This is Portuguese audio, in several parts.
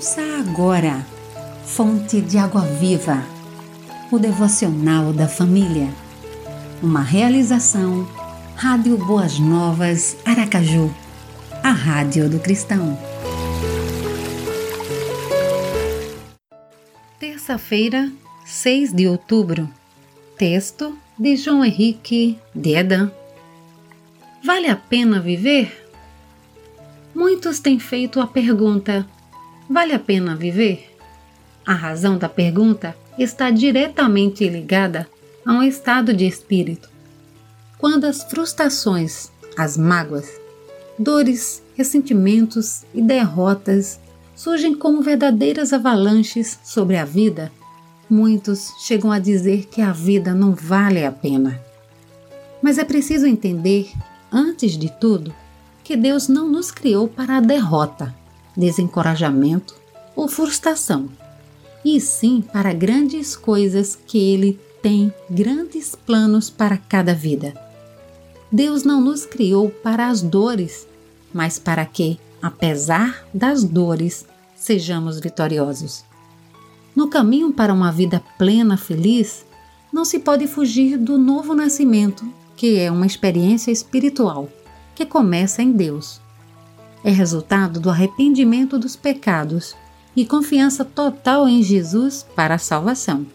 Ouça agora, Fonte de Água Viva, o devocional da família. Uma realização, Rádio Boas Novas, Aracaju, a Rádio do Cristão. Terça-feira, 6 de outubro. Texto de João Henrique Dedan. Vale a pena viver? Muitos têm feito a pergunta: Vale a pena viver? A razão da pergunta está diretamente ligada a um estado de espírito. Quando as frustrações, as mágoas, dores, ressentimentos e derrotas surgem como verdadeiras avalanches sobre a vida, muitos chegam a dizer que a vida não vale a pena. Mas é preciso entender, antes de tudo, que Deus não nos criou para a derrota desencorajamento ou frustração, e sim para grandes coisas que Ele tem grandes planos para cada vida. Deus não nos criou para as dores, mas para que, apesar das dores, sejamos vitoriosos. No caminho para uma vida plena, feliz, não se pode fugir do novo nascimento, que é uma experiência espiritual que começa em Deus é resultado do arrependimento dos pecados e confiança total em Jesus para a salvação.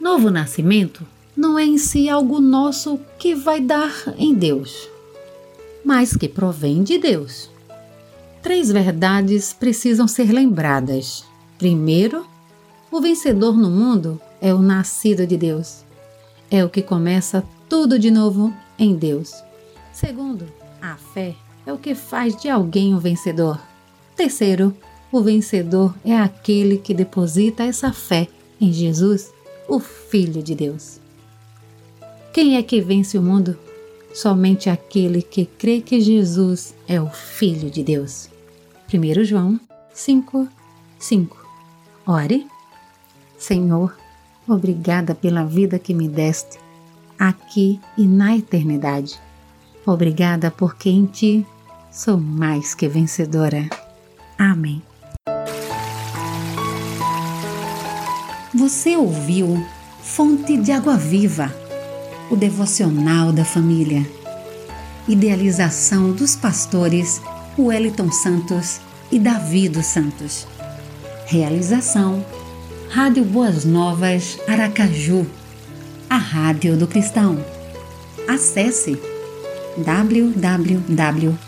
Novo nascimento não é em si algo nosso que vai dar em Deus, mas que provém de Deus. Três verdades precisam ser lembradas. Primeiro, o vencedor no mundo é o nascido de Deus. É o que começa tudo de novo em Deus. Segundo, a fé é o que faz de alguém um vencedor. Terceiro, o vencedor é aquele que deposita essa fé em Jesus, o Filho de Deus. Quem é que vence o mundo? Somente aquele que crê que Jesus é o Filho de Deus. 1 João 5, 5. Ore. Senhor, obrigada pela vida que me deste, aqui e na eternidade. Obrigada porque em Ti sou mais que vencedora. Amém. Você ouviu Fonte de Água Viva, o devocional da família. Idealização dos pastores Wellington Santos e Davi dos Santos. Realização Rádio Boas Novas Aracaju, a Rádio do Cristão. Acesse